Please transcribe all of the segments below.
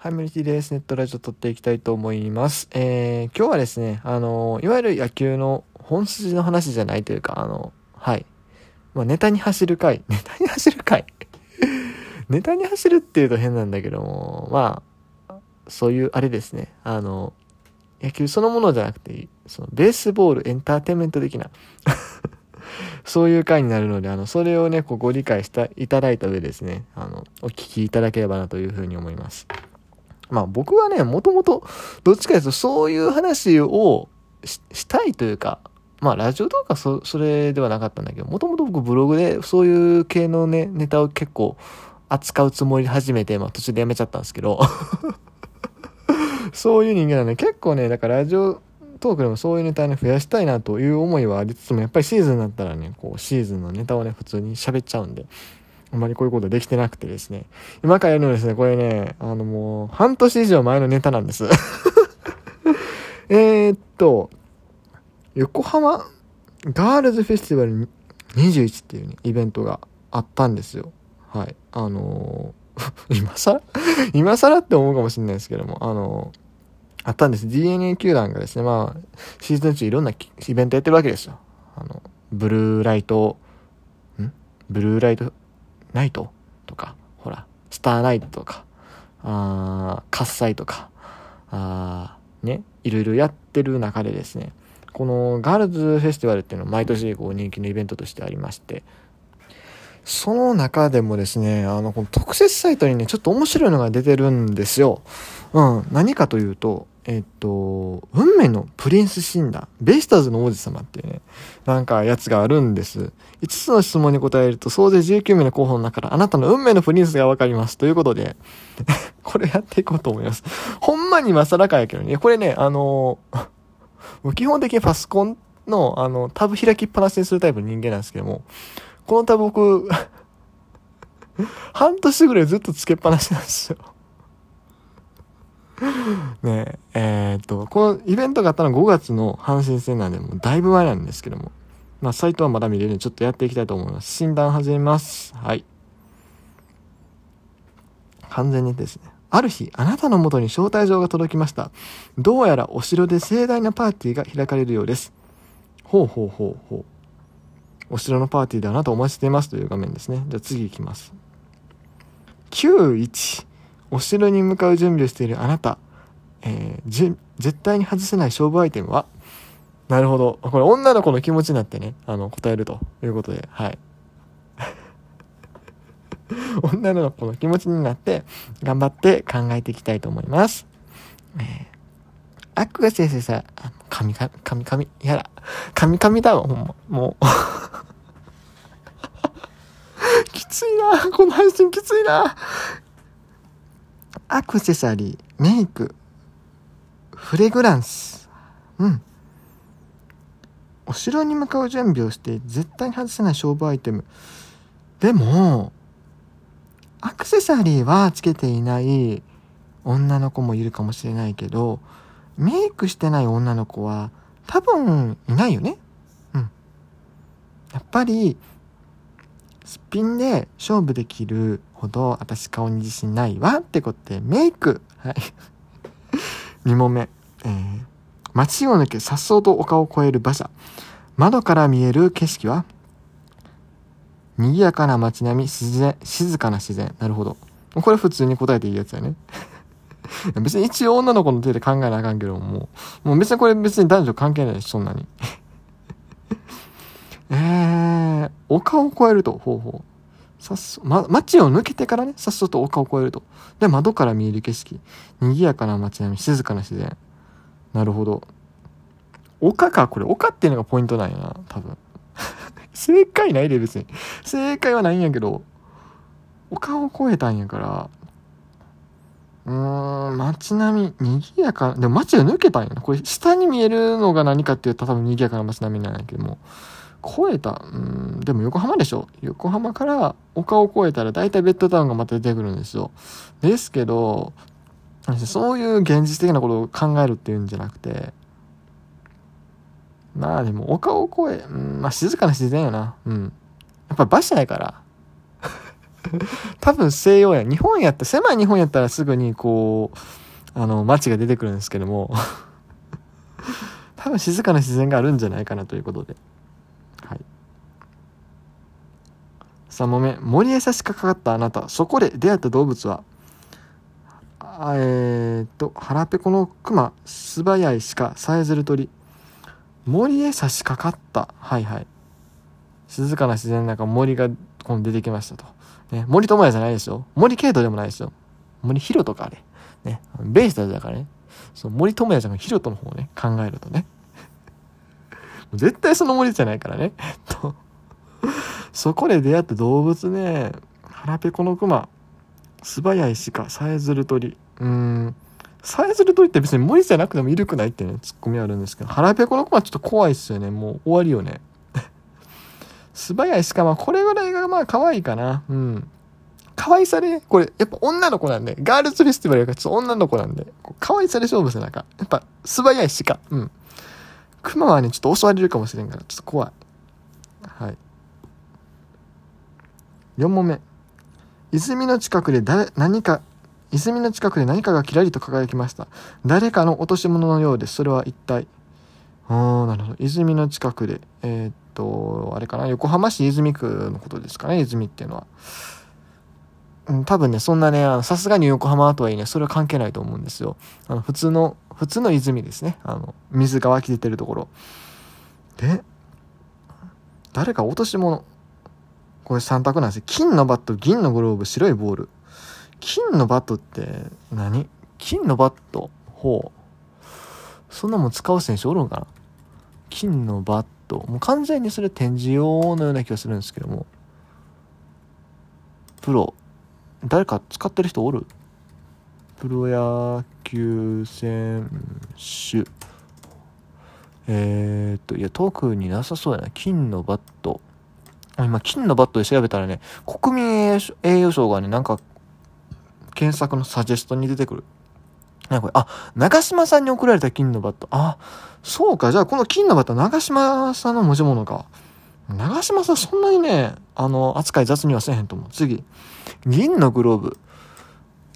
はい、メルティです。ネットラジオ撮っていきたいと思います。えー、今日はですね、あの、いわゆる野球の本筋の話じゃないというか、あの、はい。まあ、ネタに走る回。ネタに走る回。ネタに走るっていうと変なんだけども、まあ、そういうあれですね。あの、野球そのものじゃなくて、そのベースボールエンターテインメント的な、そういう回になるので、あの、それをね、こうご理解した、いただいた上ですね、あの、お聞きいただければなというふうに思います。まあ僕はね、もともと、どっちかというとそういう話をしたいというか、まあラジオとかそそれではなかったんだけど、もともと僕ブログでそういう系のね、ネタを結構扱うつもりで始めて、まあ途中でやめちゃったんですけど、そういう人間なんで結構ね、だからラジオトークでもそういうネタね、増やしたいなという思いはありつつも、やっぱりシーズンになったらね、こうシーズンのネタをね、普通に喋っちゃうんで、あんまりこういうことできてなくてですね。今からやるのですね、これね、あのもう、半年以上前のネタなんです。えっと、横浜ガールズフェスティバル21っていうね、イベントがあったんですよ。はい。あのー 今更？今更って思うかもしれないですけども、あのーあったんです。DNA 球団がですね、まあ、シーズン中いろんなイベントやってるわけですよ。あの、ブルーライト、ん？ブルーライトナイトとか、ほら、スターナイトとか、あー喝采とか、あね、いろいろやってる中でですね、このガールズフェスティバルっていうのは毎年こう人気のイベントとしてありまして、その中でもですね、あの、この特設サイトにね、ちょっと面白いのが出てるんですよ。うん、何かというと、えっと、運命のプリンス診断、ベイスターズの王子様っていうね、なんかやつがあるんです。5つの質問に答えると、総勢19名の候補の中からあなたの運命のプリンスがわかります。ということで、これやっていこうと思います。ほんまに今更かやけどね、これね、あの基本的にパソコンの、あの、タブ開きっぱなしにするタイプの人間なんですけども、このタブ僕、半年ぐらいずっとつけっぱなしなんですよ。ねえ、えーっと、このイベントがあったのは5月の阪神戦なんで、もうだいぶ前なんですけども。まあ、サイトはまだ見れるんで、ちょっとやっていきたいと思います。診断始めます。はい。完全にですね。ある日、あなたの元に招待状が届きました。どうやらお城で盛大なパーティーが開かれるようです。ほうほうほうほう。お城のパーティーであなたお待ちしていますという画面ですね。じゃあ次行きます。91。お城に向かう準備をしているあなた。えーじ絶対に外せない勝負アイテムは？なるほど。これ女の子の気持ちになってね、あの、答えるということで、はい。女の子の気持ちになって、頑張って考えていきたいと思います。えー、アックが先生さ、あ神々、神々、やだ。神々だわ、ほんま。もう。きついなこの配信きついなアクセサリー、メイク、フレグランス。うん。お城に向かう準備をして絶対に外せない勝負アイテム。でも、アクセサリーはつけていない女の子もいるかもしれないけど、メイクしてない女の子は多分いないよね。うん。やっぱり、すっぴんで勝負できるほど私顔に自信ないわってことでメイク。はい。2問目。えー、街を抜け颯爽と丘を越える馬車。窓から見える景色は？賑やかな街並み、自然、静かな自然。なるほど。これ普通に答えていいやつやね。別に一応女の子の手で考えなあかんけどもう、もう別にこれ別に男女関係ないし、そんなに。えー、丘を越えると、ほうほう。さっそ、ま、街を抜けてからね、さっそと丘を越えると。で、窓から見える景色。賑やかな街並み、静かな自然。なるほど。丘か、これ、丘っていうのがポイントなんやな、多分。正解ないで、別に。正解はないんやけど、丘を越えたんやから、うーん、街並み、賑やか、でも街を抜けたんやな。これ、下に見えるのが何かっていうと多分賑やかな街並みなんやけども、越えた、うん、でも横浜でしょ。横浜から丘を越えたら大体ベッドタウンがまた出てくるんですよ。ですけど、そういう現実的なことを考えるっていうんじゃなくて、まあでも丘を越え、うん、まあ静かな自然やな。うん。やっぱ馬車やから。多分西洋や。日本やった狭い日本やったらすぐにこう、あの、街が出てくるんですけども、多分静かな自然があるんじゃないかなということで。はい。3問目。森へ差し掛かったあなた。そこで出会った動物は？えー、っと、腹ペコのクマ、素早い鹿、さえずる鳥。森へ差し掛かった。はいはい。静かな自然の中、森が今度出てきましたと。ね、森友哉じゃないですよ。森系統でもないですよ。森ヒロとかあれ。ね、ベイスターズだからね。そう、森友哉じゃなくてヒロトの方をね、考えるとね。絶対その森じゃないからね。と、そこで出会った動物ね、腹ペコのクマ、素早い鹿、さえずる鳥。うーん。さえずる鳥って別に森じゃなくてもいるくないってね、ツッコミあるんですけど、腹ペコのクマちょっと怖いっすよね。もう終わりよね。素早い鹿、まあこれぐらいがまあ可愛いかな。うん。可愛さで、ね、これ、やっぱ女の子なんで、ガールズフェスティバルがちょっと女の子なんで、可愛さで勝負せなか。やっぱ、素早い鹿。うん。熊はね、ちょっと襲われるかもしれんから、ちょっと怖い。はい。4問目。泉の近くで誰、何か、泉の近くで何かがキラリと輝きました。誰かの落とし物のようです。それは一体。ああ、なるほど。泉の近くで。えー、っと、あれかな。横浜市泉区のことですかね。泉っていうのは。うん、多分ね、そんなね、さすがに横浜とはいえね、それは関係ないと思うんですよ。あの、普通の、普通の泉ですね。あの、水が湧き出てるところ。で、誰か落とし物。これ3択なんですよ。金のバット、銀のグローブ、白いボール。金のバットって何？金のバット？ほう。そんなもん使う選手おるんかな？金のバット。もう完全にそれ展示用のような気がするんですけども。プロ。誰か使ってる人おる？プロ野球選手。えー、っと、いや、特になさそうやな。金のバット。今、金のバットで調べたらね、国民栄誉賞がね、なんか、検索のサジェストに出てくる。なこれ、あ、長嶋さんに贈られた金のバット。あ、そうか。じゃあ、この金のバットは長嶋さんの持ち物か。長島さんそんなにね、あの、扱い雑にはせへんと思う。次。銀のグローブ。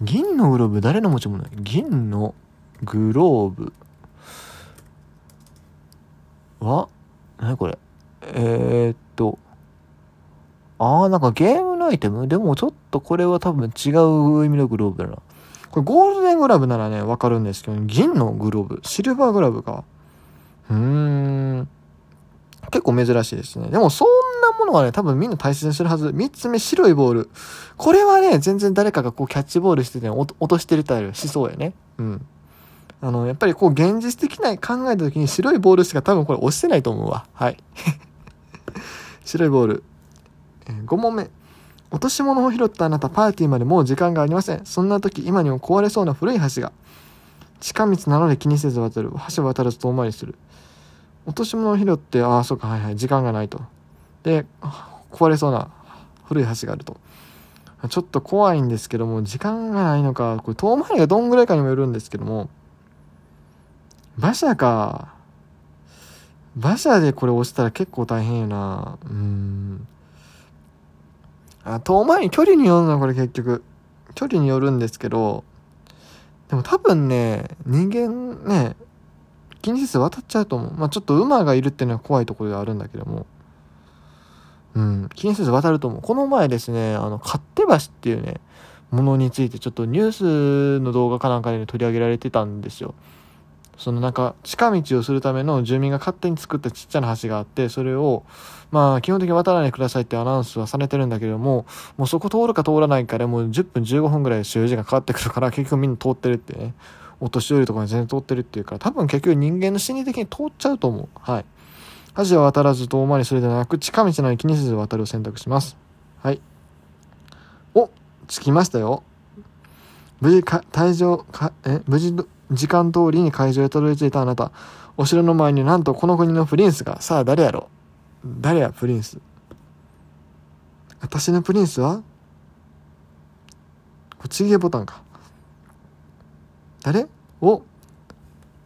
銀のグローブ誰の持ち物銀のグローブは何これ？えー、っと。ああ、なんかゲームのアイテム？でもちょっとこれは多分違う意味のグローブだな。これゴールデングラブならね、わかるんですけど、銀のグローブ。シルバーグラブか。うーん。結構珍しいですね。でもそんなものはね、多分みんな大切にするはず。三つ目、白いボール。これはね、全然誰かがこうキャッチボールしてて、ね、落としてるたりしそうやね。うん。あの、やっぱりこう現実的な考えた時に白いボールしか多分これ押してないと思うわ。はい。白いボール。えー、5問目。落とし物を拾ったあなた、パーティーまでもう時間がありません。そんな時、今にも壊れそうな古い橋が。近道なので気にせず渡る。橋を渡らず遠回りする。落とし物を拾って、ああ、そうか、はいはい、時間がないと。で、壊れそうな古い橋があると。ちょっと怖いんですけども、時間がないのか、これ遠回りがどんぐらいかにもよるんですけども、馬車か。馬車でこれ押したら結構大変やな。うん。あ、遠回り、距離によるのこれ結局。距離によるんですけど、でも多分ね、人間ね、気にせず渡っちゃうと思う。まあちょっと馬がいるっていうのは怖いところではあるんだけども。うん、気にせず渡ると思う。この前ですね、あの、勝手橋っていうね、ものについてちょっとニュースの動画かなんかで取り上げられてたんですよ。そのなんか近道をするための住民が勝手に作ったちっちゃな橋があってそれをまあ基本的に渡らないでくださいってアナウンスはされてるんだけれどももうそこ通るか通らないかでもう10分15分ぐらい所要時間かかってくるから結局みんな通ってるってね。お年寄りとかに全然通ってるっていうから多分結局人間の心理的に通っちゃうと思う。はい。橋は渡らず遠回りするではなく近道なのに気にせず渡るを選択します。はい。お着きましたよ。無事か退場かえ無事時間通りに会場へたどり着いたあなた。お城の前になんとこの国のプリンスが。さあ誰やろ誰やプリンス？私のプリンスは？こっちげボタンか。誰？お？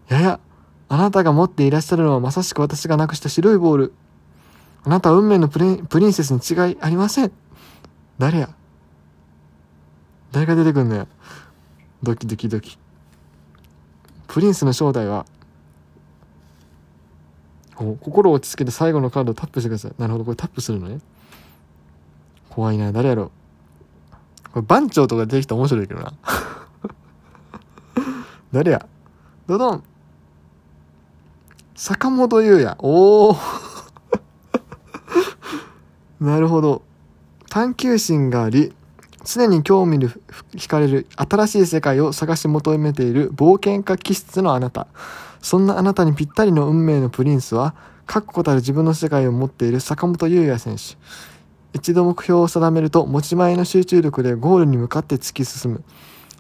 やや、あなたが持っていらっしゃるのはまさしく私がなくした白いボール。あなたは運命のプリンプリンセスに違いありません。誰や？誰が出てくんのやドキドキドキプリンスの正体は心を落ち着けて最後のカードをタップしてください。なるほどこれタップするのね。怖いな誰やろ。うこれ番長とか出てきたら面白いけどな。誰や。ドドン。坂本優也。おお なるほど。探求心があり。常に興味に惹かれる新しい世界を探し求めている冒険家気質のあなた。そんなあなたにぴったりの運命のプリンスは確固たる自分の世界を持っている坂本優也選手。一度目標を定めると持ち前の集中力でゴールに向かって突き進む。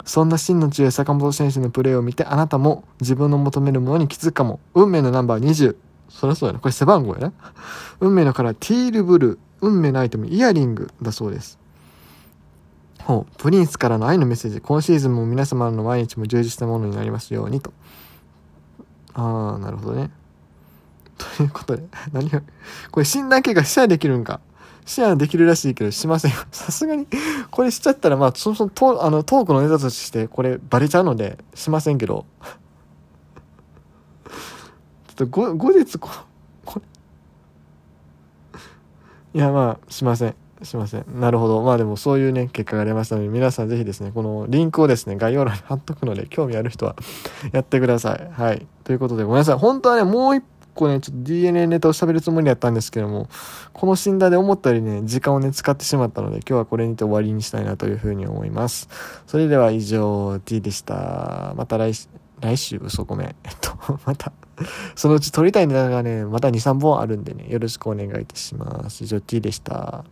そんな真の強い坂本選手のプレーを見てあなたも自分の求めるものに気づくかも。運命のナンバー20そりゃそうやな。これ背番号やな。運命のカラーティールブルー。運命のアイテムイヤリングだそうです。ほうプリンスからの愛のメッセージ。今シーズンも皆様の毎日も充実したものになりますようにと。ああなるほどね。ということで 何がこれ診断結果シェアできるんか。シェアできるらしいけどしません さすがにこれしちゃったらまあそもそもトあのトークのネタとしてこれバレちゃうのでしませんけど。ちょっと後後日ここれ。いやまあしません。しませんなるほどまあでもそういうね結果が出ましたので皆さんぜひですねこのリンクをですね概要欄に貼っとくので興味ある人はやってくださいはいということでごめんなさい本当はねもう一構ね、ちょっと DNA ネタを喋るつもりだったんですけども、この診断で思ったよりね、時間をね、使ってしまったので、今日はこれにて終わりにしたいなというふうに思います。それでは以上、T でした。また来週来週、嘘ごめん。えっと、またそのうち撮りたいネタがね、また2、3本あるんでね、よろしくお願いいたします。以上、T でした。